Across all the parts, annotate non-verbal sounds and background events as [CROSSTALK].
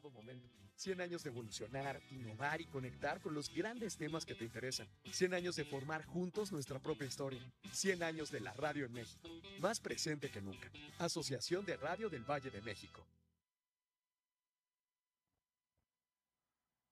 todo momento. 100 años de evolucionar, innovar y conectar con los grandes temas que te interesan. 100 años de formar juntos nuestra propia historia. 100 años de la radio en México. Más presente que nunca. Asociación de Radio del Valle de México.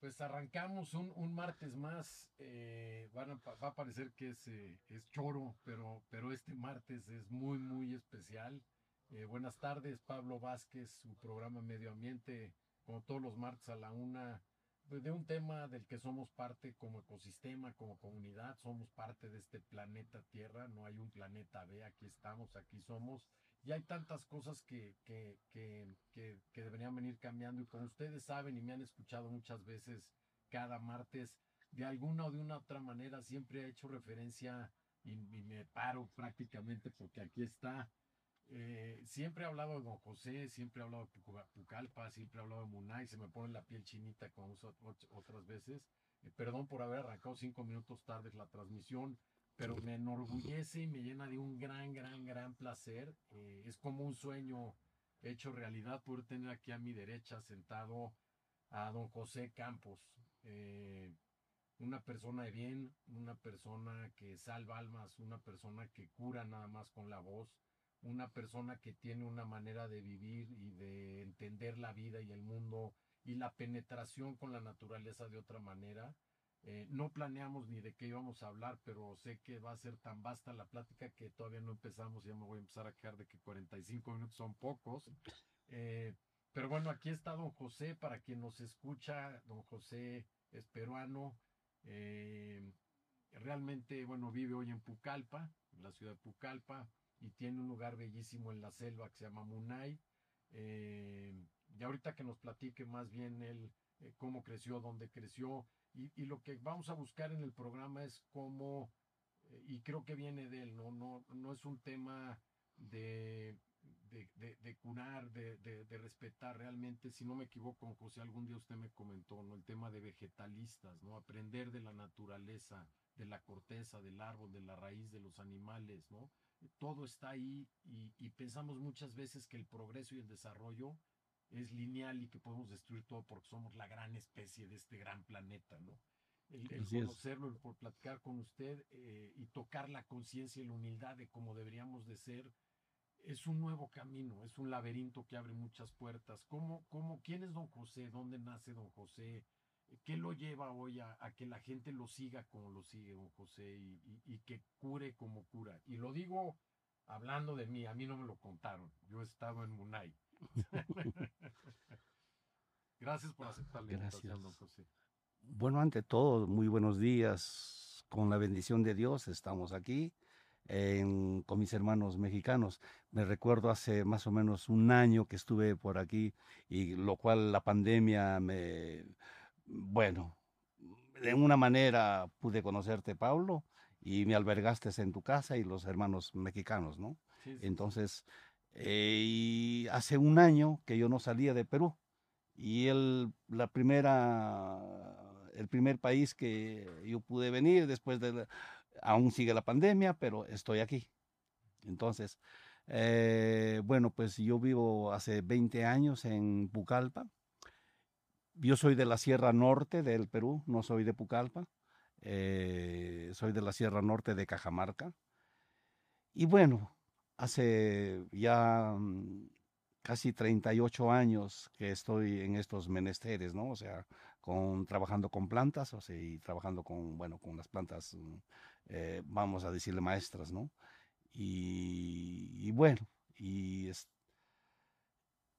Pues arrancamos un, martes más. eh, va a parecer que es, eh, es choro, pero, pero este martes es muy, muy especial. Eh, buenas tardes, Pablo Vázquez, su programa Medio Ambiente, como todos los martes a la una, de un tema del que somos parte como ecosistema, como comunidad, somos parte de este planeta Tierra, no hay un planeta B, aquí estamos, aquí somos. Y hay tantas cosas que, que, que, que, que deberían venir cambiando y como ustedes saben y me han escuchado muchas veces cada martes, de alguna o de una otra manera siempre he hecho referencia y, y me paro prácticamente porque aquí está. Eh, siempre he hablado de Don José, siempre he hablado de Puca- Pucallpa, siempre he hablado de Munay, se me pone la piel chinita como otras veces. Eh, perdón por haber arrancado cinco minutos tarde la transmisión, pero me enorgullece y me llena de un gran, gran, gran placer. Eh, es como un sueño hecho realidad poder tener aquí a mi derecha sentado a don José Campos, eh, una persona de bien, una persona que salva almas, una persona que cura nada más con la voz, una persona que tiene una manera de vivir y de entender la vida y el mundo y la penetración con la naturaleza de otra manera. Eh, no planeamos ni de qué íbamos a hablar, pero sé que va a ser tan vasta la plática que todavía no empezamos. Ya me voy a empezar a quedar de que 45 minutos son pocos. Eh, pero bueno, aquí está don José, para quien nos escucha, don José es peruano. eh, realmente, bueno, vive hoy en Pucallpa, la ciudad de Pucallpa, y tiene un lugar bellísimo en la selva que se llama Munay. Eh, y ahorita que nos platique más bien él eh, cómo creció, dónde creció, y, lo que vamos a buscar en el programa es cómo, eh, y creo que viene de él, no, no, no es un tema de, de, de- de curar, de, respetar realmente, si no me equivoco, José, algún día usted me comentó, ¿no? El tema de vegetalistas, ¿no? Aprender de la naturaleza, de la corteza, del árbol, de la raíz, de los animales, ¿no? Todo está ahí y, y pensamos muchas veces que el progreso y el desarrollo es lineal y que podemos destruir todo porque somos la gran especie de este gran planeta, ¿no? El, el conocerlo, el por platicar con usted eh, y tocar la conciencia y la humildad de cómo deberíamos de ser, es un nuevo camino, es un laberinto que abre muchas puertas. ¿Cómo, cómo, ¿Quién es don José? ¿Dónde nace don José? ¿Qué lo lleva hoy a, a que la gente lo siga como lo sigue don José y, y- y que cure como cura? Y lo digo hablando de mí, a mí no me lo contaron, yo he estado en Munay. [LAUGHS] Gracias por aceptar la invitación, don Gracias. José. Bueno, ante todo, muy buenos días. Con la bendición de Dios estamos aquí en- con mis hermanos mexicanos. Me recuerdo hace más o menos un año que estuve por aquí y lo cual la pandemia me, bueno, de una manera pude conocerte, Pablo, y me albergaste en tu casa y los hermanos mexicanos, ¿no? Sí, sí, Entonces, eh, y hace un año que yo no salía de Perú y el, la primera, el primer país que yo pude venir después de, la- aún sigue la pandemia, pero estoy aquí. Entonces, eh, bueno, pues yo vivo hace 20 años en Pucallpa. Yo soy de la Sierra Norte del Perú, no soy de Pucallpa. eh, soy de la Sierra Norte de Cajamarca. Y bueno, hace ya mm, casi 38 años que estoy en estos menesteres, ¿no? O sea, con, trabajando con plantas, o sea, y trabajando con, bueno, con las plantas, mm, eh, vamos a decirle maestras, ¿no? Y, bueno, y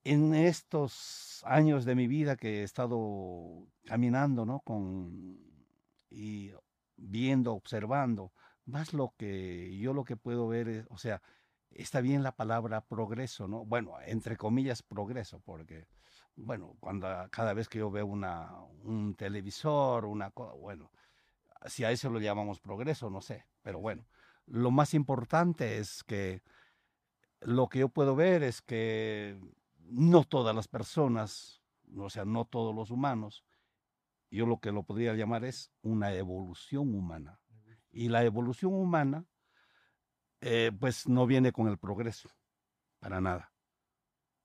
en estos años de mi vida que he estado caminando, ¿no? Con, y viendo, observando, más lo que yo lo que puedo ver es, o sea, está bien la palabra progreso, ¿no? Bueno, entre comillas progreso, porque, bueno, cuando cada vez que yo veo una, un televisor, una cosa, bueno, si a eso lo llamamos progreso, no sé, pero bueno, lo más importante es que lo que yo puedo ver es que no todas las personas, o sea, no todos los humanos, yo lo que lo podría llamar es una evolución humana. Y la evolución humana, eh, pues no viene con el progreso, para nada.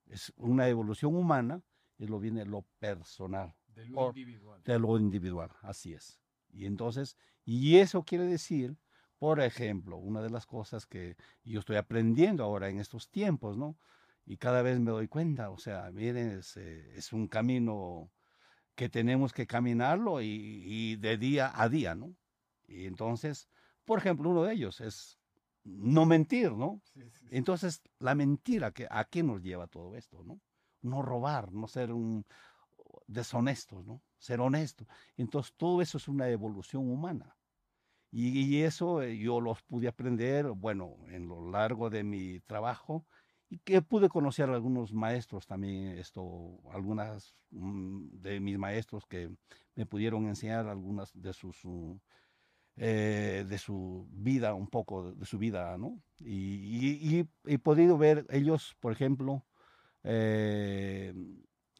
Es una evolución humana y lo viene lo personal. De lo Por- individual. de lo individual, así es. Y entonces, y eso quiere decir, por ejemplo, una de las cosas que yo estoy aprendiendo ahora en estos tiempos, ¿no? Y cada vez me doy cuenta, o sea, miren, es, eh, es un camino que tenemos que caminarlo y, y de día a día, ¿no? Y entonces, por ejemplo, uno de ellos es no mentir, ¿no? Sí, sí, sí. Entonces, la mentira, que, ¿a qué nos lleva todo esto, no? No robar, no ser un deshonesto, ¿no? Ser honesto. Entonces, todo eso es una evolución humana. Y, eso eh, yo los pude aprender, bueno, en lo largo de mi trabajo, y que pude conocer a algunos maestros también, esto, algunas mm, de mis maestros que me pudieron enseñar algunas de sus uh, eh, de su vida, un poco de su vida, ¿no? Y, y- y he podido ver ellos, por ejemplo, eh,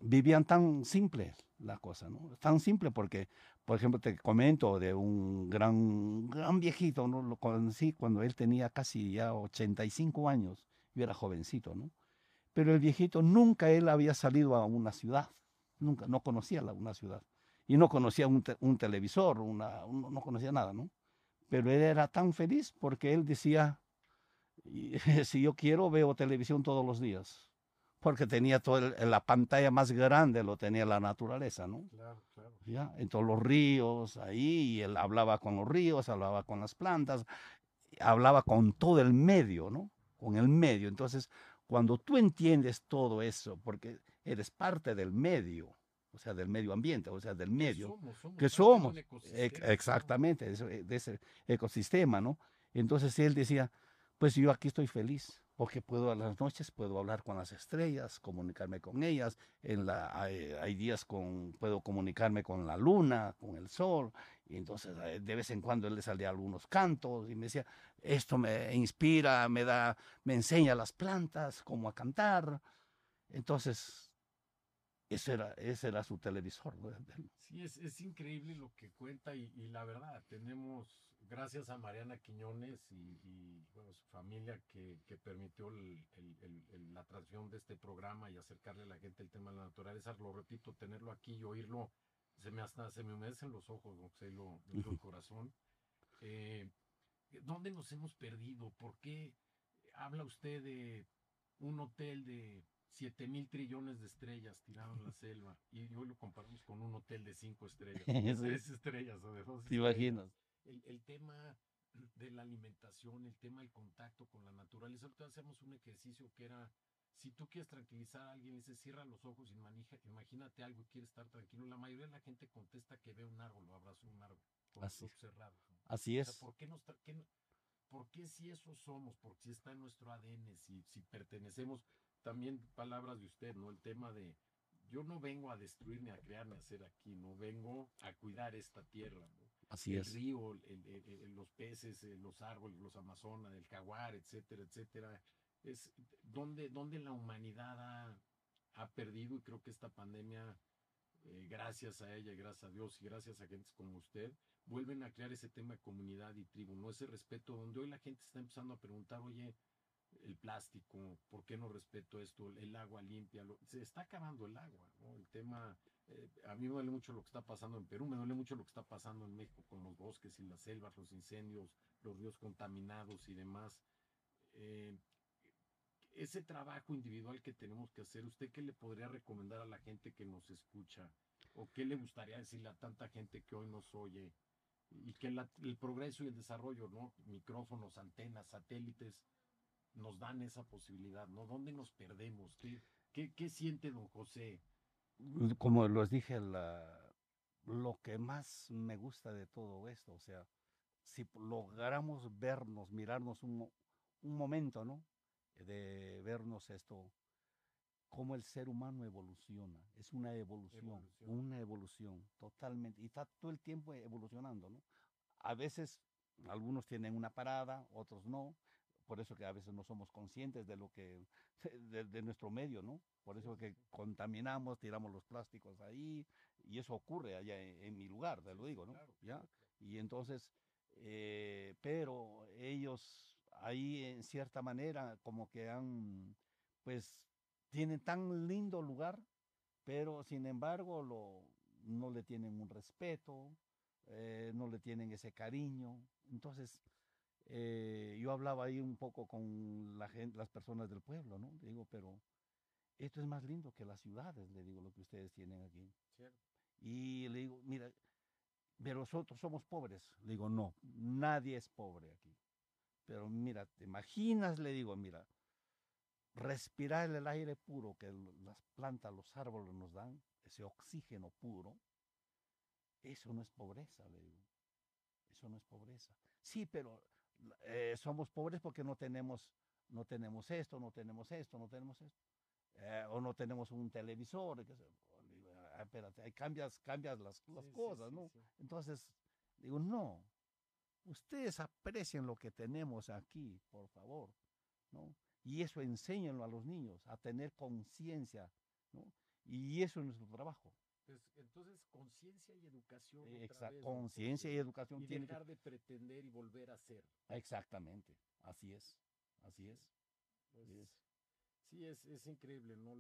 vivían tan simple la cosa, ¿no? Tan simple porque, por ejemplo, te comento de un gran, gran viejito, ¿no? Lo conocí cuando él tenía casi ya 85 años, yo era jovencito. Pero el viejito nunca él había salido a una ciudad, nunca, no conocía la, una ciudad. Y no conocía un, te- un televisor, no conocía nada. Pero él era tan feliz porque él decía, [LAUGHS] si yo quiero veo televisión todos los días, porque tenía toda la pantalla más grande, lo tenía la naturaleza, ¿no? Claro, claro. ¿ya? En todos los ríos, ahí, y él hablaba con los ríos, hablaba con las plantas, hablaba con todo el medio, ¿no? Con el medio. Entonces, cuando tú entiendes todo eso, porque eres parte del medio, o sea, del medio ambiente, o sea, del medio, Somos, somos que somos, ¿no? exactamente, de ese ecosistema, ¿no? Entonces él decía, pues yo aquí estoy feliz, porque puedo a las noches, puedo hablar con las estrellas, comunicarme con ellas, en la, hay, hay días con, puedo comunicarme con la luna, con el sol, y entonces eh, de vez en cuando él le salía algunos cantos y me decía, esto me inspira, me da, me enseña las plantas, cómo a cantar. Entonces, ese era, ese era su televisor. ¿no? Sí, es, es increíble lo que cuenta y, y la verdad, tenemos, gracias a Mariana Quiñones y, y, bueno, su familia que, que permitió el- el- el- el- la transmisión de este programa y acercarle a la gente el tema de la naturaleza, lo repito, tenerlo aquí y oírlo, se me hasta se me humedecen los ojos, don José, lo, lo de [LAUGHS] corazón. Eh, ¿Dónde nos hemos perdido? ¿Por qué habla usted de un hotel de 7 mil trillones de estrellas tirado en la [LAUGHS] selva y hoy lo comparamos con un hotel de 5 estrellas, de [LAUGHS] Sí. 3 estrellas o de 2 ¿Te imaginas? El, el tema de la alimentación, el tema del contacto con la naturaleza. Ahorita hacemos un ejercicio que era, si tú quieres tranquilizar a alguien, le dices, cierra los ojos, imagina- imagínate algo y quieres estar tranquilo. La mayoría de la gente contesta que ve un árbol o abraza un árbol con los Así. ojos cerrados. ¿no? Así O sea, es. ¿por qué, nos qué no- por qué si eso somos? Porque si está en nuestro ADN, si, si pertenecemos, también palabras de usted, ¿no? El tema de, yo no vengo a destruir ni a crear ni a hacer aquí, no vengo a cuidar esta tierra, ¿no? Así el es. río, el- el- los peces, eh, los árboles, los amazonas, el jaguar, etcétera, etcétera. Es donde, donde la humanidad ha, ha perdido y creo que esta pandemia, eh, gracias a ella, gracias a Dios y gracias a gentes como usted, vuelven a crear ese tema de comunidad y tribu, no ese respeto donde hoy la gente está empezando a preguntar, oye, el plástico, ¿por qué no respeto esto? El agua limpia, lo- se está acabando el agua, ¿no? El tema, eh, a mí me duele mucho lo que está pasando en Perú, me duele mucho lo que está pasando en México con los bosques y las selvas, los incendios, los ríos contaminados y demás. Eh, ese trabajo individual que tenemos que hacer, ¿usted qué le podría recomendar a la gente que nos escucha? ¿O qué le gustaría decirle a tanta gente que hoy nos oye? Y que el progreso y el desarrollo, ¿no? Micrófonos, antenas, satélites, nos dan esa posibilidad, ¿no? ¿Dónde nos perdemos? ¿Qué, qué, qué siente don José? Como les dije, la- lo que más me gusta de todo esto, o sea, si logramos vernos, mirarnos un, un momento, ¿no? De vernos esto, cómo el ser humano evoluciona. Es una evolución, Evolución. una evolución totalmente. Y está todo el tiempo evolucionando, ¿no? A veces algunos tienen una parada, otros no. Por eso que a veces no somos conscientes de lo que, [LAUGHS] de, de nuestro medio, ¿no? Por eso que contaminamos, tiramos los plásticos ahí, y eso ocurre allá en, en mi lugar, te lo digo, ¿no? Claro, ¿Ya? Y entonces, eh, pero ellos ahí en cierta manera como que han, pues, tienen tan lindo lugar pero sin embargo lo, no le tienen un respeto, eh, no le tienen ese cariño. Entonces, eh, yo hablaba ahí un poco con la gente, las personas del pueblo, ¿no? Digo, pero esto es más lindo que las ciudades, le digo, lo que ustedes tienen aquí. Y le digo, mira, pero nosotros somos pobres. Le digo, no, nadie es pobre aquí. Pero mira, te imaginas, le digo, mira, respirar el aire puro que las plantas, los árboles nos dan, ese oxígeno puro, eso no es pobreza, le digo. Eso no es pobreza. Sí, pero eh, somos pobres porque no tenemos, no tenemos esto, no tenemos esto, no tenemos esto. Eh, o no tenemos un televisor. Que ah, espérate, cambias, cambias las, las cosas, ¿no? Entonces, digo, no. Ustedes aprecien lo que tenemos aquí, por favor, ¿no? Y eso enséñenlo a los niños, a tener conciencia, ¿no? Y eso es nuestro trabajo. Entonces, conciencia y educación. Exacto, conciencia y educación. Y dejar de pretender y volver a ser. Exactamente, así es, así es. Pues, sí, es, es increíble, ¿no?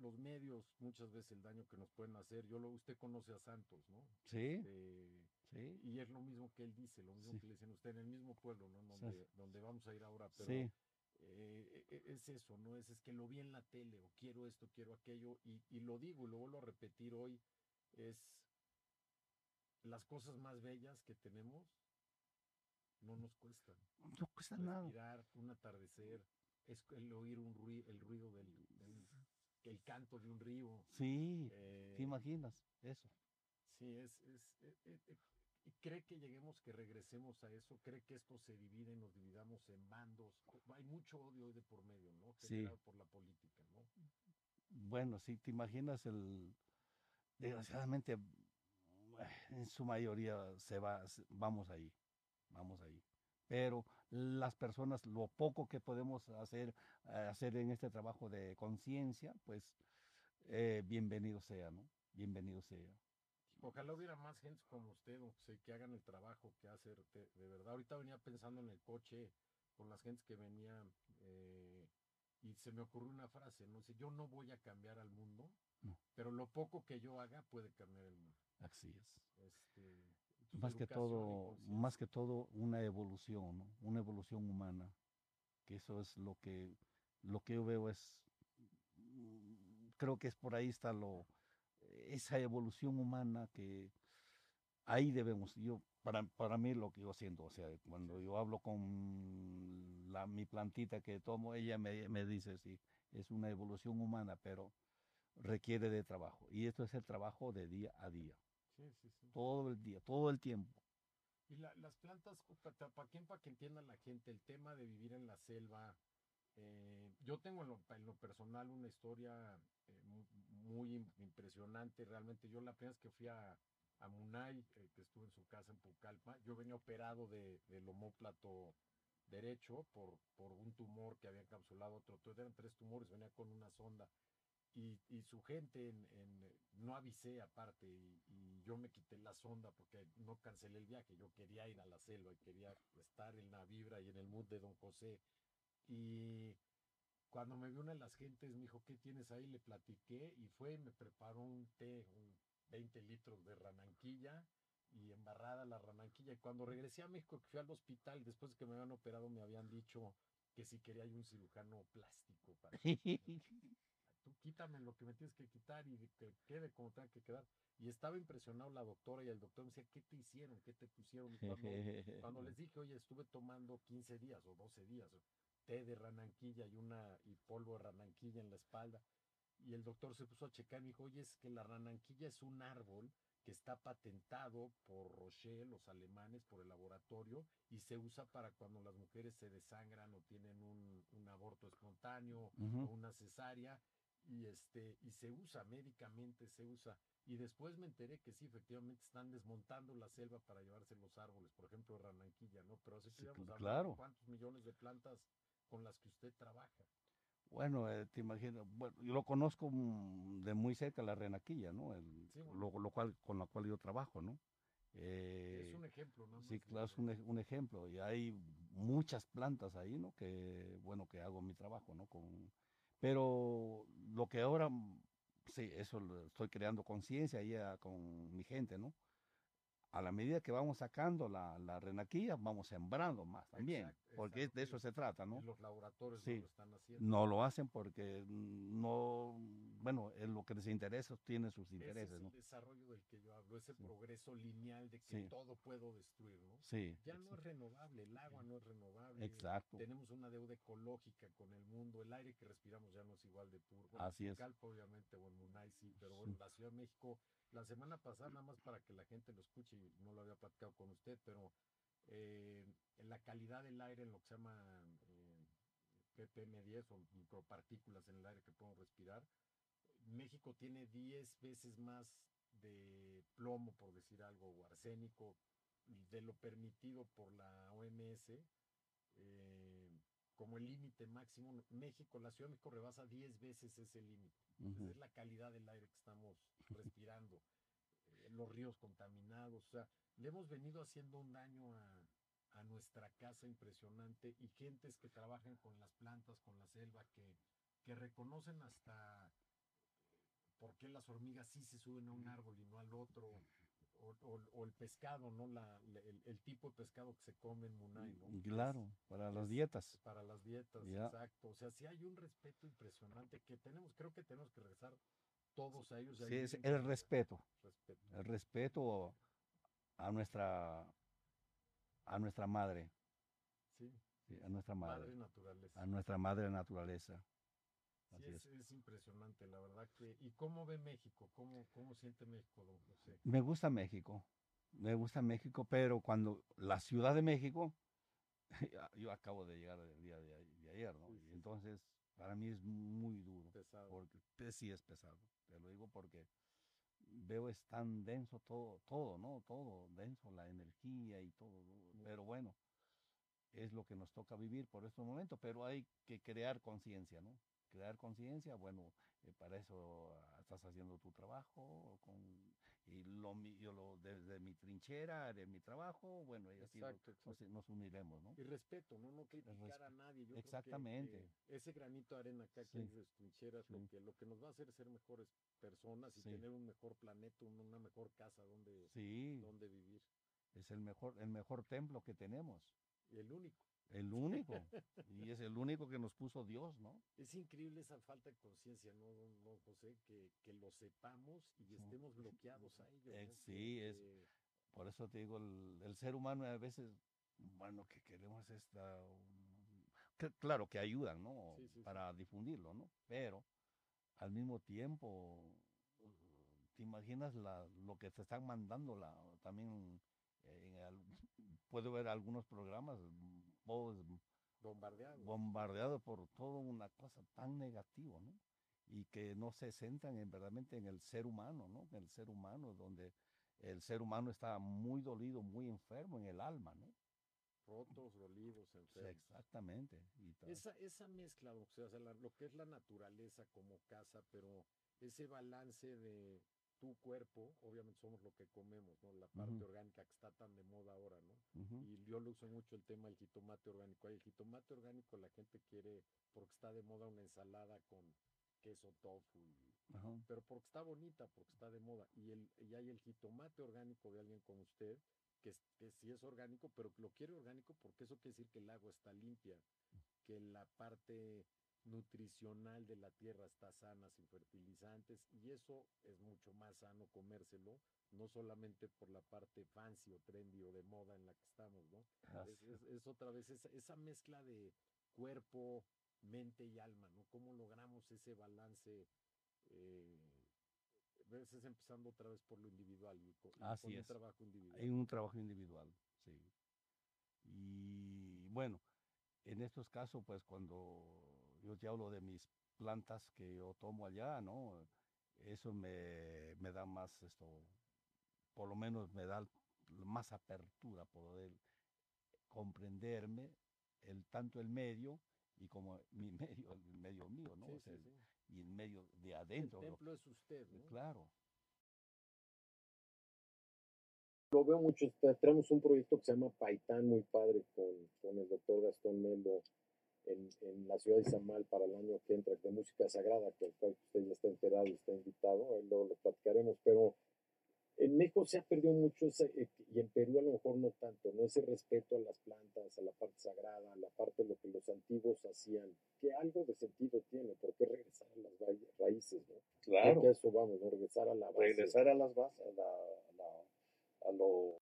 los medios, muchas veces el daño que nos pueden hacer. Yo lo, usted conoce a Santos, ¿no? Sí. Este, sí. Y es lo mismo que él dice, lo mismo que le dicen usted en el mismo pueblo, ¿no? Donde, donde vamos a ir ahora. Pero sí eh, e, es eso, ¿no? Es, es que lo vi en la tele o quiero esto, quiero aquello y, y lo digo y lo vuelvo a repetir hoy, es las cosas más bellas que tenemos no nos cuestan. No cuesta nada. un atardecer, es el oír un ruido, el ruido del, el canto de un río. Sí, ¿te eh, imaginas eso? Sí, es, es, e, ¿Y cree que lleguemos, que regresemos a eso? ¿Cree que esto se divide, nos dividamos en bandos? Hay mucho odio hoy de por medio, ¿no? Generado por la política, ¿no? Bueno, si te imaginas el... Desgraciadamente, en su mayoría se va, vamos ahí, vamos ahí. Pero las personas, lo poco que podemos hacer, eh, hacer en este trabajo de conciencia, pues eh, bienvenido sea, ¿no? Bienvenido sea. Ojalá hubiera más gente como usted, que hagan el trabajo que hacer de, verdad. Ahorita venía pensando en el coche con las gentes que venían eh, y se me ocurrió una frase, no sé, yo no voy a cambiar al mundo, pero lo poco que yo haga puede cambiar el mundo. Así es. Este, más que todo, más que todo una evolución, una evolución humana, que eso es lo que, lo que yo veo es, creo que es por ahí está lo, esa evolución humana que ahí debemos, yo, para, para mí lo que yo siento, o sea, cuando yo hablo con la, mi plantita que tomo, ella me, me dice, sí, es una evolución humana, pero requiere de trabajo. Y esto es el trabajo de día a día. Sí, sí, sí. Todo el día, todo el tiempo. Y las plantas, para quién, para que entienda la gente, el tema de vivir en la selva, eh, yo tengo en lo, personal una historia eh, muy, impresionante. Realmente, yo la primera vez que fui a, Munay, eh, que estuve en su casa en Pucallpa, yo venía operado de, del homóplato derecho por, por un tumor que había encapsulado otro. Entonces eran tres tumores, venía con una sonda. Y, su gente, en, no avisé aparte, y, y, yo me quité la sonda porque no cancelé el viaje. Yo quería ir a la selva y quería estar en la vibra y en el mood de Don José y cuando me vio una de las gentes, me dijo, ¿qué tienes ahí? Le platiqué y fue y me preparó un té, un 20 litros de rananquilla y embarrada la rananquilla. Y cuando regresé a México, que fui al hospital, después de que me habían operado, me habían dicho que si quería un cirujano plástico. Para [LAUGHS] Tú quítame lo que me tienes que quitar y que quede como tenga que quedar. Y estaba impresionado la doctora y el doctor me decía, ¿qué te hicieron? ¿Qué te pusieron? Cuando, cuando les [LAUGHS] dije, oye, estuve tomando 15 días o 12 días té de rananquilla y una y polvo de rananquilla en la espalda. Y el doctor se puso a checar y me dijo, oye, es que la rananquilla es un árbol que está patentado por Rocher, los alemanes, por el laboratorio, y se usa para cuando las mujeres se desangran o tienen un, un aborto espontáneo o una cesárea, y este, y se usa médicamente, se usa. Y después me enteré que sí, efectivamente están desmontando la selva para llevarse los árboles, por ejemplo, rananquilla, ¿no? Pero así sí, claro. cuántos millones de plantas con las que usted trabaja. Bueno, eh, te imagino, bueno, yo lo conozco de muy cerca la renaquilla, ¿no? lo, cual, con la cual yo trabajo, ¿no? Eh, es un ejemplo, ¿no? Sí, claro, es un, ejemplo. Y hay muchas plantas ahí, ¿no? Que, bueno, que hago mi trabajo, ¿no? Con, pero lo que ahora Sí, eso lo estoy creando conciencia ahí ah, con mi gente, ¿no? A la medida que vamos sacando la, la renaquilla, vamos sembrando más también, Exacto, porque exacto, de eso se trata, ¿no? Y los laboratorios Sí. no lo están haciendo. No lo hacen porque no, bueno, en lo que les interesa tiene sus Ese intereses, es el ¿no? desarrollo del que yo hablo, ese Sí. progreso lineal de que Sí. todo puedo destruir, ¿no? Sí, Ya no es renovable, el agua no es renovable. exacto. Tenemos una deuda ecológica con el mundo, el aire que respiramos ya no es igual de puro. Bueno, Así es. Calpa, obviamente, o en Munay sí, pero bueno, la Ciudad de México, la semana pasada, nada más para que la gente lo escuche, no lo había platicado con usted, pero eh, la calidad del aire, en lo que se llama eh, ppm10 o micropartículas en el aire que podemos respirar, México tiene 10 veces más de plomo, por decir algo, o arsénico, de lo permitido por la OMS, eh, como el límite máximo. México, la Ciudad de México rebasa 10 veces ese límite. Es la calidad del aire que estamos [LAUGHS] respirando, los ríos contaminados, o sea, le hemos venido haciendo un daño a, a nuestra casa impresionante y gentes que trabajan con las plantas, con la selva, que, que reconocen hasta por qué las hormigas sí se suben a un árbol y no al otro, o, o- o el pescado, ¿no? La, el, el tipo de pescado que se come en Munay, ¿no? Claro, para las dietas. Para las dietas, exacto. O sea, sí hay un respeto impresionante que tenemos, creo que tenemos que regresar todos ellos. Sí, es el respeto, respeto. el respeto a nuestra, a nuestra madre, Sí, sí, a nuestra madre madre, naturaleza. a nuestra madre naturaleza. Sí, Así es, es. es impresionante, la verdad que. ¿Y cómo ve México? ¿Cómo, cómo siente México, don José? Me gusta México, me gusta México, pero cuando la Ciudad de México, [LAUGHS] yo acabo de llegar el día de, ayer, ¿no? Sí, Y sí, sí. entonces, para mí es muy duro, Pesado. porque sí es pesado, te lo digo porque veo es tan denso todo, todo, ¿no? Todo denso, la energía y todo, ¿no? pero bueno, es lo que nos toca vivir por estos momentos, pero hay que crear conciencia, ¿no? Crear conciencia, bueno, eh, para eso ah, estás haciendo tu trabajo, con, y lo, yo lo, desde mi trinchera, haré mi trabajo, bueno, y así lo- Exacto, nos, exacto. nos uniremos, ¿no? Y respeto, ¿no? No criticar a nadie. Yo creo que- Exactamente. que ese granito de arena acá que hay de trincheras, lo, que, lo que nos va a hacer es ser mejores personas y Sí. tener un mejor planeta, un- una mejor casa donde, Sí, donde vivir. es el mejor, el mejor templo que tenemos, Y el único. El único, y es el único que nos puso Dios, ¿no? Es increíble esa falta de conciencia, ¿no, don José? Que, que lo sepamos y estemos bloqueados a ello. Eh, ¿no? sí, es- Por eso te digo, el, el ser humano a veces, bueno, que queremos esta... um, que- claro que ayudan, ¿no? Sí, sí, sí. Para difundirlo, ¿no? Pero al mismo tiempo, ¿te imaginas la, lo que te están mandando? La, también en al- [LAUGHS] puedo ver algunos programas todos bombardeados. bombardeados por toda una cosa tan negativa, ¿no? Y que no se centran en, verdaderamente en el ser humano, ¿no? En el ser humano, donde el ser humano está muy dolido, muy enfermo en el alma, ¿no? rotos, dolidos, Sí, enfermos. exactamente. Y Esa, esa mezcla, o sea, lo que es la naturaleza como casa, pero ese balance de tu cuerpo, obviamente somos lo que comemos, ¿no? La parte orgánica que está tan de moda ahora, ¿no? Y yo lo uso mucho el tema del jitomate orgánico. El jitomate orgánico la gente quiere porque está de moda una ensalada con queso tofu, y- pero porque está bonita, porque está de moda. Y, el, y hay el jitomate orgánico de alguien como usted, que, es- que sí es orgánico, pero que lo quiere orgánico porque eso quiere decir que el agua está limpia, que la parte nutricional de la tierra está sana, sin fertilizantes, y eso es mucho más sano comérselo, no solamente por la parte fancy o trendy o de moda en la que estamos, ¿no? así Es, es- es otra vez esa, esa mezcla de cuerpo, mente y alma, ¿no? ¿Cómo logramos ese balance? Eh, a veces empezando otra vez por lo individual y con, y Así con un es. trabajo individual. Hay un trabajo individual, sí. Y bueno, en estos casos, pues cuando yo te hablo de mis plantas que yo tomo allá, ¿no? Eso me, me da más esto, por lo menos me da más apertura, poder comprenderme el tanto el medio y como [LAUGHS] mi medio, el medio mío, ¿no? Sí, O sea, sí, sí. Y el medio de El adentro, lo- templo es usted, ¿no? claro. Lo veo mucho, tenemos un proyecto que se llama Paitán, muy padre, con, con el doctor Gastón Melo, en, en, la ciudad de Izamal para el año que entra de música sagrada, que usted ya está enterado y está invitado, ahí luego lo platicaremos, pero en México se ha perdido mucho ese, eh, y en Perú a lo mejor no tanto, ¿no? Ese respeto a las plantas, a la parte sagrada, a la parte de lo que los antiguos hacían, que algo de sentido tiene, ¿por qué regresar a las raíces, ¿no? Claro. a eso vamos, ¿no? Regresar a la base. Regresar a las bases, a, la, a, la, a lo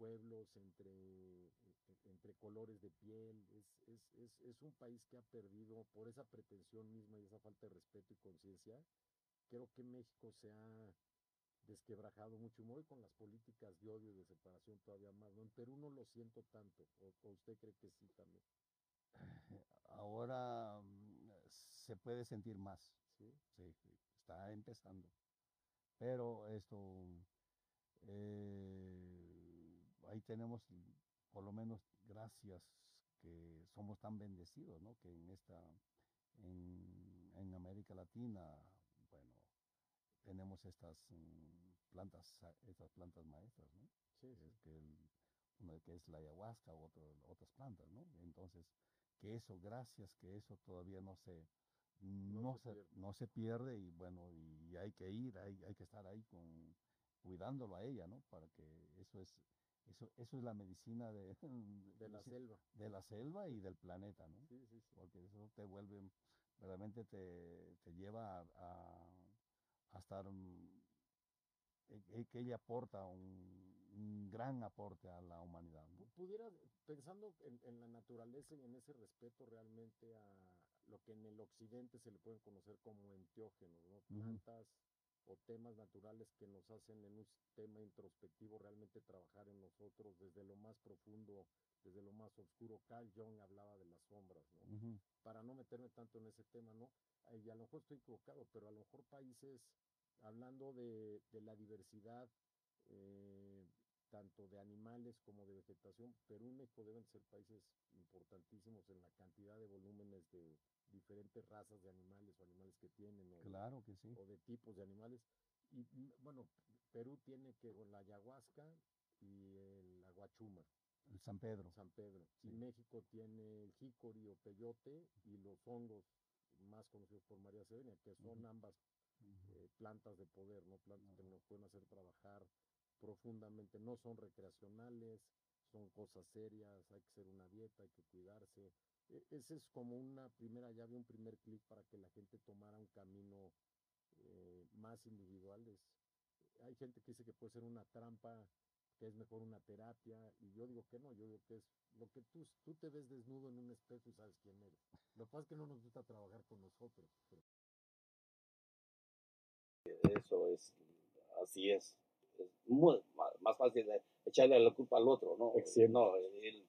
pueblos, entre, entre colores de piel. Es, es, es, es, un país que ha perdido por esa pretensión misma y esa falta de respeto y conciencia. Creo que México se ha desquebrajado mucho, muy con las políticas de odio y de separación todavía más. ¿no? En Perú no lo siento tanto, o, o usted cree que sí también. Ahora mm, se puede sentir más, ¿Sí? sí, está empezando. Pero esto, eh, ahí tenemos, por lo menos, gracias que somos tan bendecidos, ¿no? Que en esta, en, en América Latina, bueno, tenemos estas um, plantas, estas plantas maestras, ¿no? Sí, sí. Que, el, una que es la ayahuasca otro, otras plantas, ¿no? Entonces, que eso, gracias que eso todavía no se, no, No se, se pierde. no se pierde y bueno, y hay que ir, hay, hay que estar ahí con, cuidándolo a ella, ¿no? Para que eso es, eso, eso es la medicina de, [LAUGHS] De la selva. de la selva y del planeta, ¿no? Sí, sí, sí. Porque eso te vuelve, realmente te, te lleva a, a, a estar, mm, e- e- que ella aporta un, un gran aporte a la humanidad, Pudiera, pensando en, en la naturaleza y en ese respeto realmente a lo que en el occidente se le pueden conocer como enteógenos, ¿no? Plantas o temas naturales que nos hacen en un tema introspectivo realmente trabajar en nosotros desde lo más profundo, desde lo más oscuro. Carl Jung hablaba de las sombras, ¿no? Para no meterme tanto en ese tema, ¿no? Y a lo mejor estoy equivocado, pero a lo mejor países, hablando de, de la diversidad, eh, tanto de animales como de vegetación, Perú y México deben ser países importantísimos en la cantidad de volúmenes de diferentes razas de animales o animales que tienen, o, Claro que sí. o de tipos de animales. Y mm, bueno, Perú tiene que con la ayahuasca y el aguachuma. El San Pedro. San Pedro. Y. México tiene el jícori o peyote y los hongos más conocidos por María Severina, que son ambas eh, plantas de poder, ¿no? Plantas que nos pueden hacer trabajar profundamente. No son recreacionales, son cosas serias, hay que hacer una dieta, hay que cuidarse. E- ese es como una primera llave, un primer clic para que la gente tomara un camino eh, más individual. Es- hay gente que dice que puede ser una trampa, que es mejor una terapia, y yo digo que no, yo digo que es lo que tú, tú te ves desnudo en un espejo y sabes quién eres. Lo que pasa es que no nos gusta trabajar con nosotros. pero Eso es, así es. Es muy, más fácil de echarle la culpa al otro, ¿no? No, el-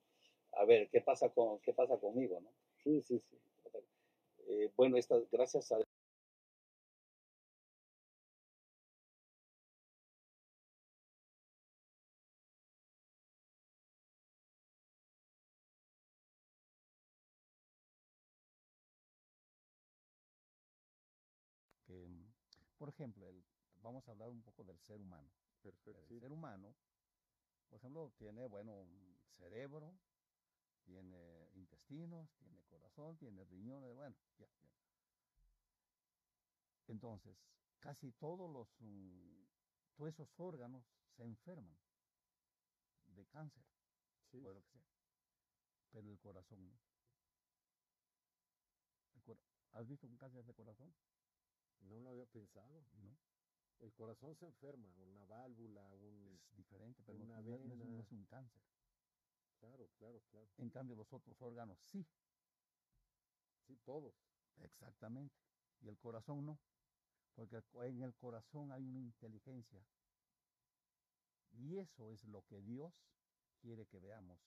a ver, ¿qué pasa, con, ¿qué pasa conmigo, no? Sí, sí, sí. Eh, bueno, estas, gracias a que, por ejemplo, el, vamos a hablar un poco del ser humano. Perfecto. El sí. ser humano, por ejemplo, tiene, bueno, un cerebro, tiene intestinos, tiene corazón, tiene riñones, bueno, ya, ya. Entonces, casi todos los, mm, todos esos órganos se enferman de cáncer, Sí. o de lo que sea, pero el corazón no. El ¿Has visto un cáncer de corazón? No lo había pensado. No. El corazón se enferma, una válvula, un... Es diferente, pero Una no no es- no vena. es un cáncer. Claro, claro, claro. En cambio, los otros órganos sí, Sí, todos. exactamente. Y el corazón no. Porque en el corazón hay una inteligencia. Y eso es lo que Dios quiere que veamos,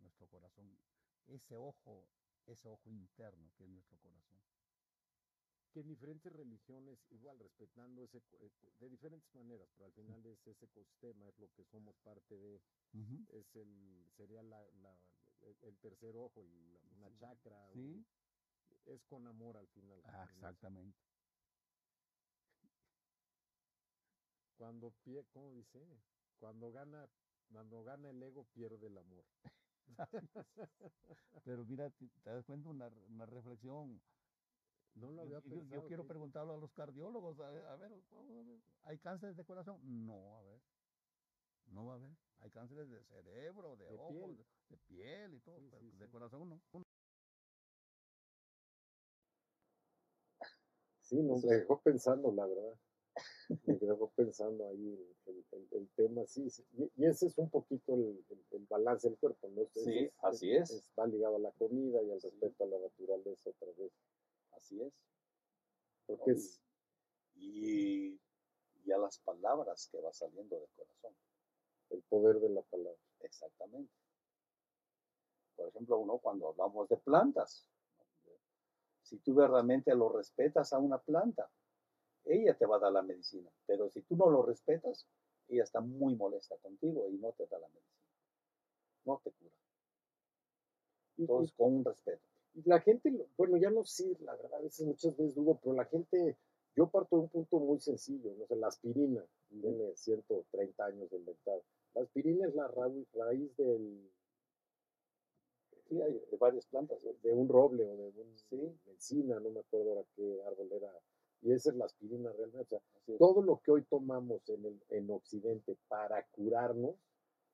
nuestro corazón. Ese ojo, ese ojo interno que es nuestro corazón. Que en diferentes religiones, igual respetando ese, eh, de diferentes maneras, pero al final es ese ecosistema, es lo que somos parte de, es el, sería la, la- el, tercer ojo, el- una chakra. Sí. un- es con amor al final. Ah, exactamente. Cuando pie, ¿cómo dice? Cuando gana, cuando gana el ego, pierde el amor. [LAUGHS] Pero mira, te, te das cuenta una, una reflexión. No lo Yo, quiero preguntarlo a los cardiólogos. A ver, a ver, vamos a ver, ¿hay cánceres de corazón? No, a ver. No va a haber. Hay cánceres de cerebro, de, De ojos, piel. de, de piel y todo. Sí, pero sí, de sí. corazón no. Sí, no, Eso me es- dejó pensando, la verdad. Me dejó pensando ahí el, el- el tema, sí. sí. Y, y ese es un poquito el, el- el balance del cuerpo, ¿no? Sí, es- así es. Va ligado a la comida y al Sí. respeto a la naturaleza otra vez. Así es. Porque ¿no? es, Y, y a las palabras que va saliendo del corazón. el poder de la palabra. Exactamente. Por ejemplo, uno cuando hablamos de plantas, si tú verdaderamente lo respetas a una planta, ella te va a dar la medicina, pero si tú no lo respetas, ella está muy molesta contigo y no te da la medicina. No te cura. Entonces, con un respeto. La gente, bueno, ya no sí, la verdad, a veces muchas veces dudo, pero la gente, yo parto de un punto muy sencillo, no sé, la aspirina, tiene 130 años de inventada. La aspirina es la ra- raíz del, Sí, hay de varias plantas. de un roble o de un Sí. de encina, no me acuerdo ahora qué árbol era. Y esa es la aspirina realmente. O sea, todo lo que hoy tomamos en, el, en Occidente para curarnos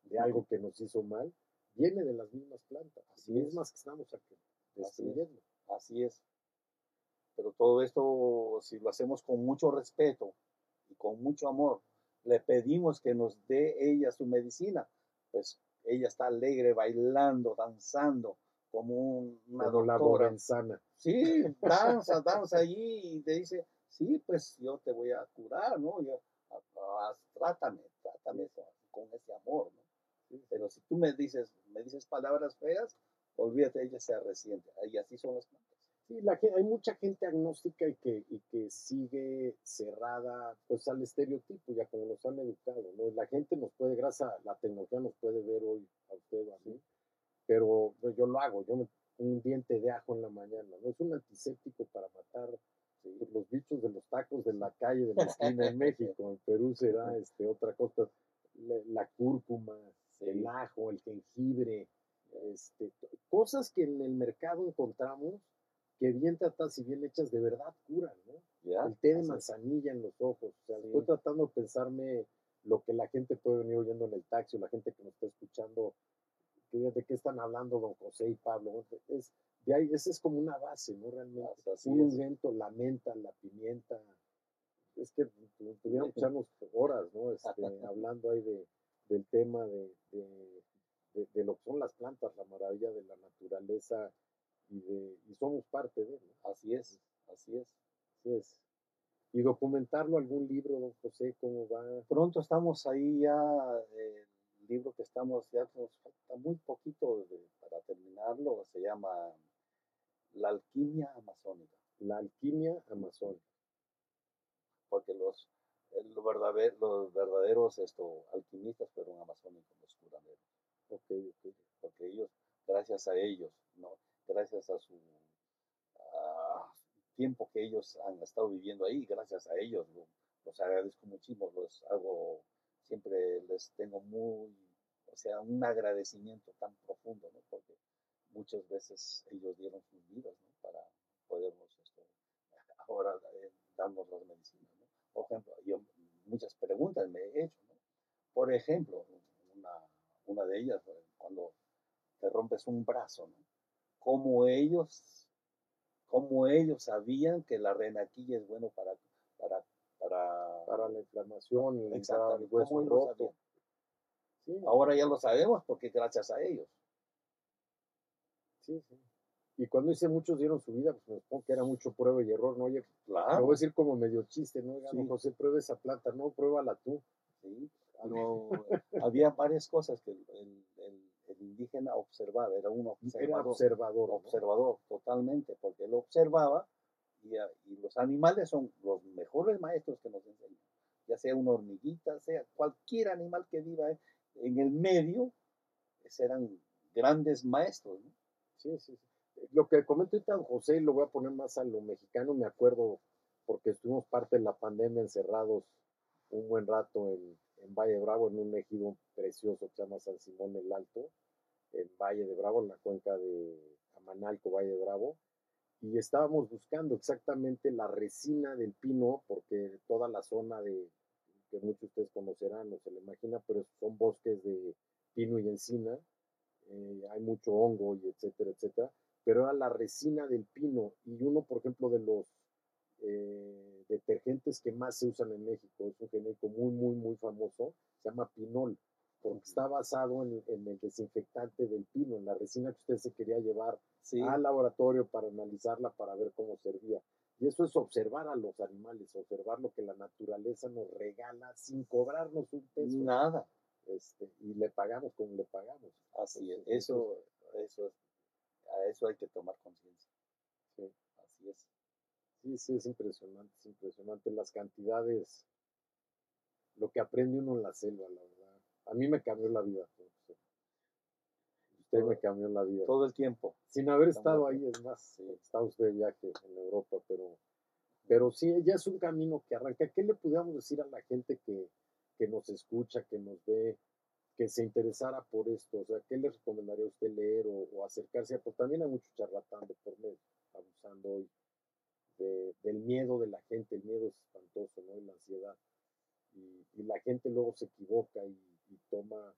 de algo que nos hizo mal, viene de las mismas plantas, Así mismas es. que estamos aquí. Destruyendo. Así es. Pero todo esto, si lo hacemos con mucho respeto y con mucho amor, le pedimos que nos dé ella su medicina, pues ella está alegre, bailando, danzando, como un- una Como la doctora. bovensana. Sí, danza, danza allí y te dice, sí, pues yo te voy a curar, ¿no? Yo, ah, trátame, trátame con, con ese amor, ¿no? Pero si tú me dices, me dices palabras feas, olvídate, ella se resiente. Y así son las plantas. Sí, la, hay mucha gente agnóstica y que, y que sigue cerrada pues al estereotipo, ya como nos han educado, ¿no? La gente nos puede, gracias a la tecnología, nos puede ver hoy a usted o a mí, pero pues, yo lo hago, yo me un diente de ajo en la mañana, ¿no? Es un antiséptico para matar pues, los bichos de los tacos de la calle, de la esquina en México, en Perú será este, otra cosa, la, la cúrcuma, el ajo, el jengibre, este, cosas que en el mercado encontramos que bien tratadas y bien hechas de verdad curan, ¿no? El té de manzanilla en los ojos, o sea, Sí. estoy tratando de pensarme lo que la gente puede venir oyendo en el taxi, o la gente que nos está escuchando, de qué están hablando don José y Pablo, es, de ahí, esa es como una base, ¿no? Realmente, Así un es. ungüento, la menta, la pimienta, es que tu- tuviéramos que echarnos horas, ¿no? Este, [LAUGHS] hablando ahí de, del tema de, de, de- de lo que son las plantas, la maravilla de la naturaleza y, de, y somos parte de, ¿no? Así es, así es. Así es. Y documentarlo, algún libro, don José, cómo va. Pronto estamos ahí ya, eh, el libro que estamos, ya nos falta muy poquito de- para terminarlo, se llama La alquimia amazónica, La alquimia amazónica. porque los, los verdaderos, los verdaderos esto, alquimistas fueron amazónicos, los curanderos. Ok, porque ellos, gracias a ellos, ¿no? gracias a su ah, tiempo que ellos han estado viviendo ahí, gracias a ellos, lo- los agradezco muchísimo, los hago, siempre les tengo muy, o sea, un agradecimiento tan profundo, ¿no? porque muchas veces ellos dieron sus vidas ¿no? para podernos esto, ahora eh, darnos las medicinas. ¿no? Por ejemplo, yo muchas preguntas me he hecho, ¿no? Por ejemplo, una, de ellas, cuando te rompes un brazo, ¿no? Cómo ellos, cómo ellos sabían que la renaquilla es bueno para, para, para, Para la inflamación, Exactamente, el hueso ¿cómo ellos lo roto. Sí, Ahora ya lo sabemos porque gracias a ellos. sí, sí. Y cuando dice muchos dieron su vida, pues me supongo que era mucho prueba y error, ¿no? Oye, Claro. voy a decir como medio chiste, ¿no? Oiga, Sí. José, prueba esa planta, no, pruébala tú. Sí, pero había varias cosas que el, el- el- el indígena observaba, era un Era observador, observador. ¿no? observador totalmente, porque él observaba y, a- y los animales son los mejores maestros que nos enseñan, ya sea una hormiguita, sea cualquier animal que viva en el medio, eran grandes maestros. ¿no? Sí, sí, sí. Lo que comenta ahorita don José, lo voy a poner más a lo mexicano, me acuerdo, porque estuvimos parte de la pandemia encerrados un buen rato en, en Valle de Bravo, en un ejido precioso que se llama San Simón el Alto, en Valle de Bravo, en la cuenca de Amanalco, Valle de Bravo, y estábamos buscando exactamente la resina del pino, porque toda la zona de, que muchos de ustedes conocerán o se le imagina, pero son bosques de pino y encina, eh, hay mucho hongo y etcétera, etcétera, pero era la resina del pino. Y uno, por ejemplo, de los eh, detergentes que más se usan en México, es un genérico muy, muy, muy famoso, se llama pinol, porque está basado en, en el desinfectante del pino, en la resina que usted se quería llevar Sí, al laboratorio para analizarla, para ver cómo servía. Y eso es observar a los animales, observar lo que la naturaleza nos regala sin cobrarnos un peso. nada. Este, y le pagamos como le pagamos. Así es. Eso, eso es, a eso hay que tomar conciencia. Sí. Así es. Sí, sí, es impresionante, es impresionante las cantidades, lo que aprende uno en la selva, la verdad. A mí me cambió la vida. José. Usted me cambió la vida. Todo el tiempo. Sin haber estado ahí, es más, está usted de viaje en Europa, pero, pero sí, ya es un camino que arranca. ¿Qué le pudiéramos decir a la gente que, que nos escucha, que nos ve, que se interesara por esto? O sea, ¿qué le recomendaría a usted leer o, o acercarse? Porque también hay mucho charlatán de por medio, abusando hoy de- del miedo de la gente. El miedo es espantoso, ¿no? Y la ansiedad. Y, y la gente luego se equivoca y, y toma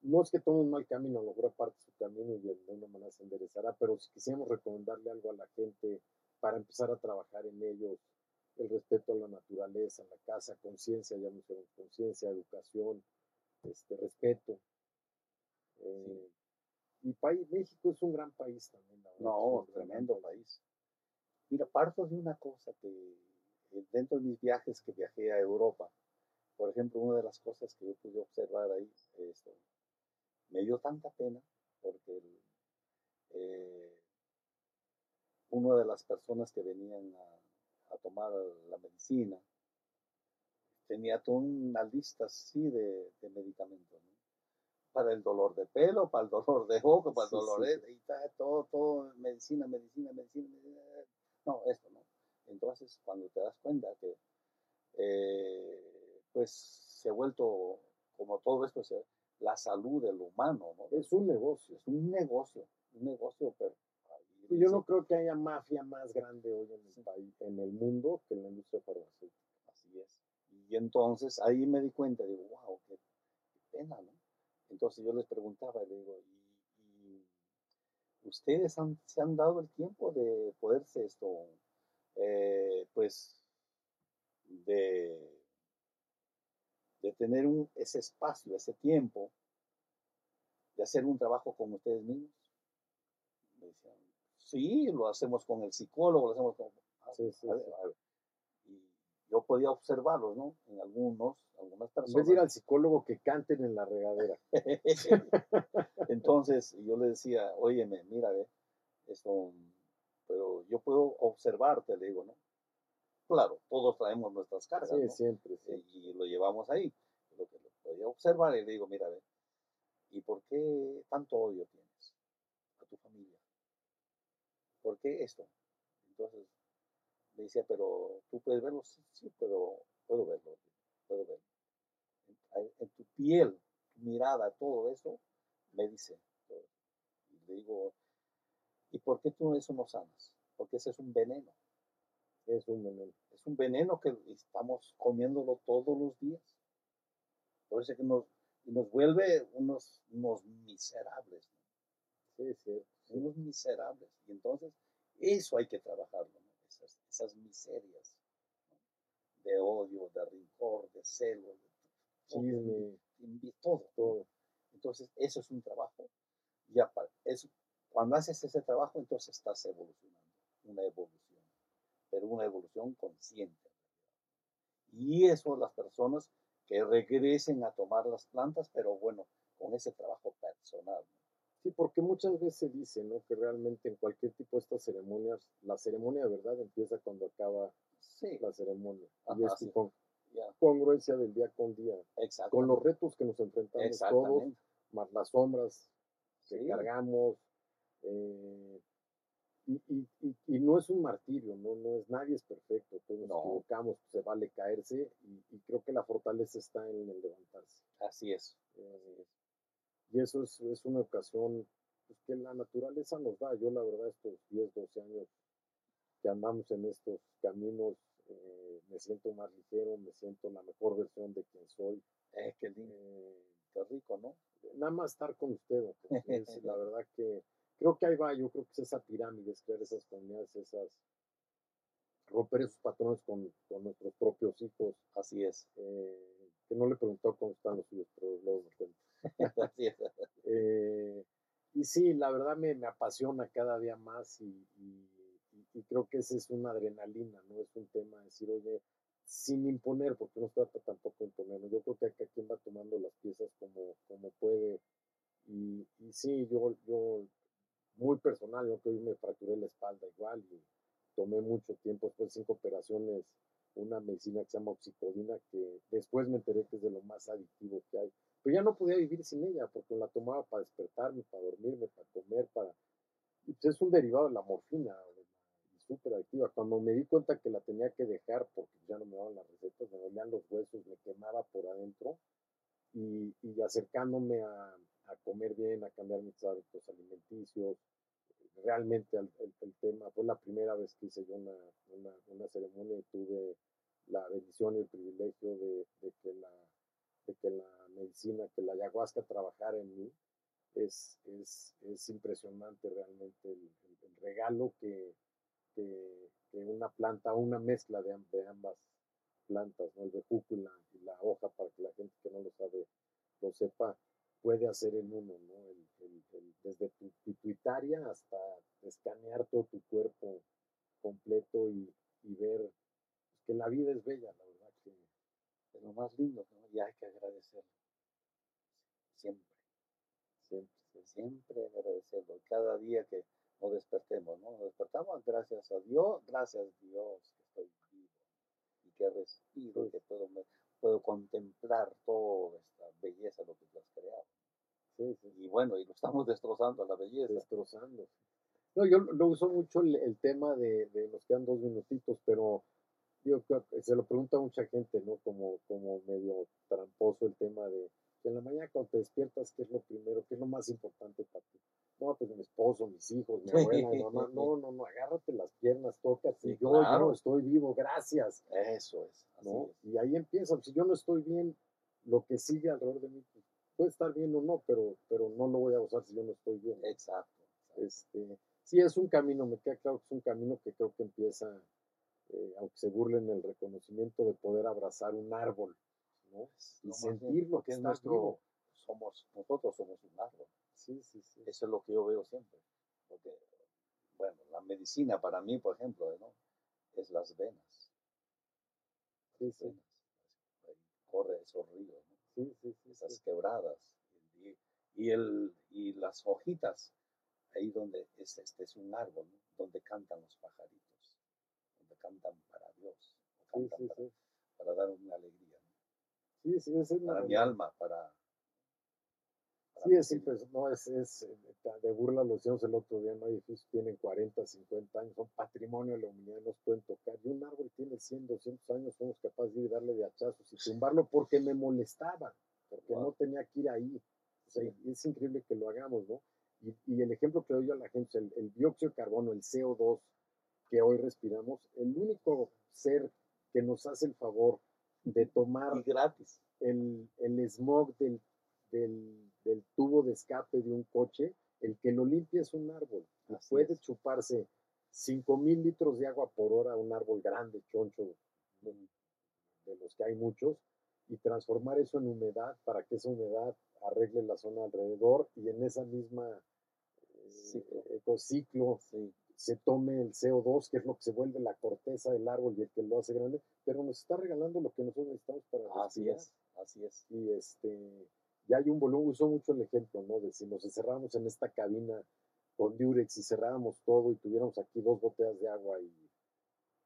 no es que tome un mal camino, a lo mejor aparte su camino y de alguna manera se enderezará, pero si quisiéramos recomendarle algo a la gente para empezar a trabajar en ellos, el respeto a la naturaleza, la casa, conciencia, ya mencionamos conciencia, educación, este, respeto. Eh, Y país, México es un gran país también. la verdad, No, es un gran tremendo país. Mira, parto de una cosa que eh, dentro de mis viajes que viajé a Europa, por ejemplo, una de las cosas que yo pude observar ahí, esto, me dio tanta pena porque el, eh, una de las personas que venían a, a tomar la medicina tenía toda una lista así de, de medicamentos, ¿no? Para el dolor de pelo, para el dolor de ojo, para el Sí, dolor sí, de... Y todo, todo, medicina, medicina, medicina, medicina. No, esto no. Entonces, cuando te das cuenta que, eh, pues, se ha vuelto, como todo esto, se- la salud del humano, ¿no? Es un negocio. Es un negocio, un negocio, pero... Y yo no creo que haya mafia más grande hoy en el país, en el mundo, que en la industria farmacéutica. Así es. Y entonces ahí me di cuenta, digo, wow, qué, qué pena, ¿no? Entonces yo les preguntaba, le digo, ¿y, y ustedes han, se han dado el tiempo de poderse esto, eh, pues, de, de tener un, ese espacio, ese tiempo, de hacer un trabajo con ustedes mismos? Me decían, sí, lo hacemos con el psicólogo, lo hacemos con... Ah, Sí, sí, a ver, sí. a ver. Yo podía observarlos, ¿no? En algunos, algunas En personas. vez de ir al psicólogo, que canten en la regadera. [LAUGHS] Entonces yo le decía, óyeme, mira, ve, esto, pero yo puedo observarte, le digo, ¿no? Claro, todos traemos nuestras cargas, Sí, ¿no? siempre, sí. Y lo llevamos ahí. Lo que lo podía observar y le digo, mira, ve, ¿y por qué tanto odio tienes a tu familia? ¿Por qué esto? Entonces me decía, pero tú puedes verlo, sí, sí, puedo, puedo verlo, puedo verlo. En, en tu piel, tu mirada, todo eso, me dice. Y le digo, ¿y por qué tú eso no sanas? Porque ese es un veneno. Es un veneno. Es un veneno que estamos comiéndolo todos los días. Por eso es que nos, nos vuelve unos, unos miserables, ¿no? Sí, sí. unos miserables. Y entonces eso hay que trabajarlo, ¿no? Esas, miserias ¿no? de odio, de rencor, de celo, de Chisme, todo. todo. Entonces eso es un trabajo. Y apa- eso, cuando haces ese trabajo, entonces estás evolucionando, una evolución, pero una evolución consciente. Y eso las personas que regresen a tomar las plantas, pero bueno, con ese trabajo personal. ¿no? Sí, porque muchas veces se dice, ¿no? Que realmente en cualquier tipo de estas ceremonias, la ceremonia de verdad empieza cuando acaba Sí, la ceremonia. y es sí. con congruencia del día con día, exactamente. con los retos que nos enfrentamos todos, más las sombras que Sí. cargamos. eh, y, y- y- y no es un martirio, no, no es nadie es perfecto, todos nos No. equivocamos, se vale caerse y, y creo que la fortaleza está en el levantarse. Así es. Eh, y eso es, es una ocasión pues, que la naturaleza nos da. Yo la verdad estos 10, 12 años que andamos en estos caminos, eh, me siento más ligero, me siento la mejor versión de quien soy. Eh, qué lindo, Eh, qué rico, ¿no? nada más estar con usted, don José, [LAUGHS] es la verdad que creo que ahí va, yo creo que es esa pirámide, es crear esas comunidades, esas romper esos patrones con, con nuestros propios hijos, Así es. eh, que no le preguntó cómo están los suyos, pero luego me cuenta. [LAUGHS] Eh, y sí, la verdad me, me apasiona cada día más y, y- creo que esa es una adrenalina, ¿no? Es un tema de decir, oye, sin imponer, porque no se trata tampoco de imponer, ¿no? Yo creo que acá quien va tomando las piezas como, como puede. Y, y sí, yo, yo, muy personal, yo que hoy me fracturé la espalda igual y tomé mucho tiempo, después de cinco operaciones, una medicina que se llama oxicodina, que después me enteré que es de lo más adictivo que hay. Pero ya no podía vivir sin ella, porque la tomaba para despertarme, para dormirme, para comer, para... pues es un derivado de la morfina, súper adictiva. Cuando me di cuenta que la tenía que dejar, porque ya no me daban las recetas, me dolían los huesos, me quemaba por adentro, y, y acercándome a, a comer bien, a cambiar mis hábitos alimenticios, realmente el, tema, fue la primera vez que hice yo una, una, ceremonia y tuve la bendición y el privilegio de, de que la de que la medicina, que la ayahuasca trabajara en mí, es, es, es impresionante realmente el, regalo que, que, una planta, una mezcla de ambas plantas, ¿no? el bejuco y la, y la hoja, para que la gente que no lo sabe lo sepa, puede hacer en uno, ¿no? El, el- el- desde tu pituitaria hasta escanear todo tu cuerpo completo y, y ver que la vida es bella, la verdad que Es lo más lindo, ¿no? Y hay que agradecerlo. Siempre, siempre, siempre agradecerlo. Cada día que nos despertemos, ¿no? Nos despertamos, gracias a Dios, gracias Dios que estoy vivo y que respiro y que puedo, me- puedo contemplar toda esta belleza, lo que tú has creado. Sí, sí, Y bueno, y lo estamos [LAUGHS] destrozando la belleza. destrozando. No, yo lo uso mucho el, el tema de, de nos quedan dos minutitos, pero yo que se lo pregunta a mucha gente, ¿no? Como, como medio tramposo el tema de que en la mañana cuando te despiertas, ¿qué es lo primero? ¿Qué es lo más importante para ti? No, pues mi esposo, mis hijos, mi abuela, mi mamá. No, no, no, agárrate las piernas, tócate. Sí, yo, claro. yo estoy vivo, gracias. Eso es. Así ¿no? es. Y ahí empieza. Si yo no estoy bien, lo que sigue alrededor de mí pues, puede estar bien o no, pero, pero no lo voy a gozar si yo no estoy bien. ¿no? Exacto. Este, sí, es un camino, me queda claro que es un camino que creo que empieza, eh, aunque se burlen el reconocimiento de poder abrazar un árbol, ¿no? Es Y más sentir lo que es nuestro, vivo. somos, nosotros somos un árbol. Sí, sí, sí. Eso es lo que yo veo siempre. Porque, bueno, la medicina para mí, por ejemplo, ¿no? es las venas. Sí, sí, venas. Corre esos ríos, ¿no? Sí, sí, sí, esas quebradas. Y, y, el, y las hojitas, ahí donde es, este es un árbol, ¿no? donde cantan los pajaritos, donde cantan para Dios, cantan para, dar una alegría, ¿no? Sí, sí, es una- para mi alma, para... Sí, espíritu. pues, no, es, es eh, de burla lo decíamos el otro día, no hay edificios tienen 40, 50 años, son patrimonio de la humanidad, nos pueden tocar. Y un árbol tiene 100, 200 años, somos capaces de ir darle de hachazos y tumbarlo porque me molestaba, porque Wow. no tenía que ir ahí. O sea, Sí. y es increíble que lo hagamos, ¿no? Y, y el ejemplo que doy yo a la gente, el, el dióxido de carbono, el CO2 que hoy respiramos, el único ser que nos hace el favor de tomar Y gratis. el, el smog del, del, del tubo de escape de un coche, el que lo limpia es un árbol. Y Así puede es. chuparse 5 mil litros de agua por hora, un árbol grande, choncho, de, los que hay muchos, y transformar eso en humedad para que esa humedad arregle la zona alrededor y en esa misma eh, Ciclo. ecociclo Sí, se tome el CO2, que es lo que se vuelve la corteza del árbol y el que lo hace grande, pero nos está regalando lo que nosotros necesitamos para así respirar es, así es. y este ya hay un volumen, uso mucho el ejemplo, ¿no? De si nos encerráramos en esta cabina con Durex y cerráramos todo y tuviéramos aquí dos botellas de agua y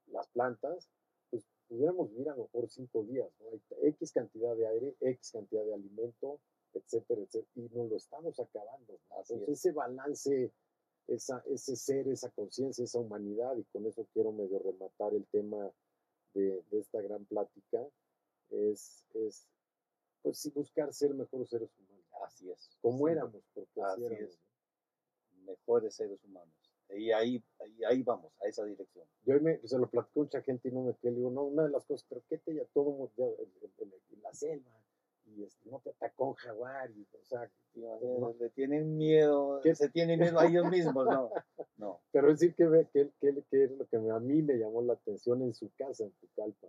las plantas, pues, pudiéramos vivir a lo mejor cinco días, ¿no? Hay X cantidad de aire, X cantidad de alimento, etcétera, etcétera, y nos lo estamos acabando. Entonces, ese balance, esa, ese ser, esa conciencia, esa humanidad, y con eso quiero medio rematar el tema de, de esta gran plática, es, es, pues sí, buscar ser mejores seres humanos. Así es. Como Sí, éramos, porque así, Así éramos, es. Mejores seres humanos. Y ahí, ahí, ahí vamos, a esa dirección. Yo me, se lo platicó mucha gente y no me quedé, le digo, no, una de las cosas, pero qué te ya todo ya, en, en- en la selva, y este, no te atacó un jaguar, y, o sea, Imagínate, no. Le tienen miedo, ¿Qué? se tienen miedo a ellos mismos, no. No. [LAUGHS] pero decir que que, que, que es lo que a mí me llamó la atención en su casa, en Pucallpa,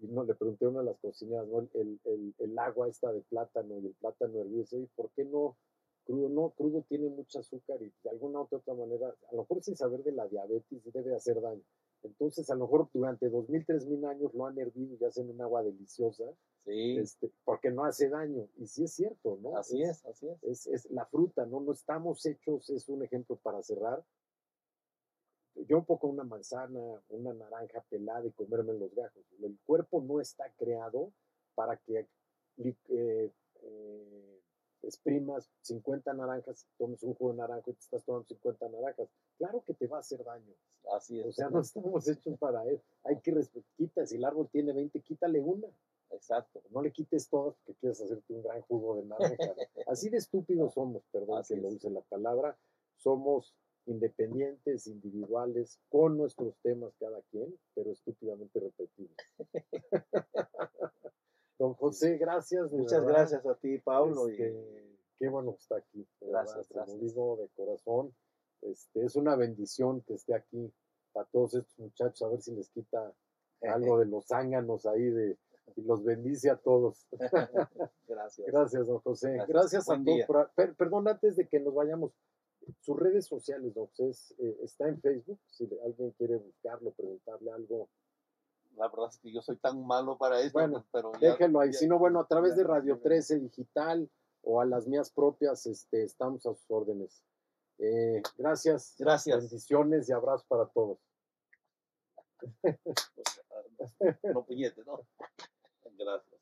y no, le pregunté a una de las cocineras, ¿no? El, el, el agua esta de plátano y el plátano hervido, y ¿por qué no crudo? No, crudo tiene mucho azúcar y de alguna u otra, manera, a lo mejor sin saber de la diabetes, debe hacer daño. Entonces, a lo mejor durante dos mil, tres mil años lo han hervido y hacen un agua deliciosa, Sí, este, porque no hace daño. Y sí es cierto, ¿no? así es, así es. es, es la fruta, ¿no? No estamos hechos, es un ejemplo para cerrar. Yo un poco una manzana, una naranja pelada y comerme los gajos. El cuerpo no está creado para que eh, eh, exprimas 50 naranjas, tomes un jugo de naranja y te estás tomando 50 naranjas. Claro que te va a hacer daño. Así es. O sea, no estamos hechos para eso. Hay que respetar. Si el árbol tiene 20, quítale una. Exacto. No le quites todas porque quieres hacerte un gran jugo de naranja. Así de estúpidos [LAUGHS] somos, perdón Así que lo use la palabra. Somos independientes, individuales, con nuestros temas cada quien, pero estúpidamente repetibles. [LAUGHS] Don José, gracias. Muchas verdad. gracias a ti, Pablo. y- Este, qué bueno que está aquí. Gracias, gracias. digo de corazón. Este, es una bendición que esté aquí para todos estos muchachos, a ver si les quita [LAUGHS] algo de los zánganos ahí de, y los bendice a todos. [LAUGHS] Gracias. Gracias, don José. Gracias. Gracias, a todos. día. por- per- perdón, antes de que nos vayamos, sus redes sociales, José, es, eh, está en Facebook. Si alguien quiere buscarlo, preguntarle algo, La verdad es que yo soy tan malo para esto, Bueno, pues, pero ya- déjenlo ahí. Si no, bueno, a través ya- de Radio ya- 13 Digital o a las mías propias, este, estamos a sus órdenes. Eh, gracias. Gracias. Bendiciones y abrazos para todos. No puñete, ¿no? Gracias.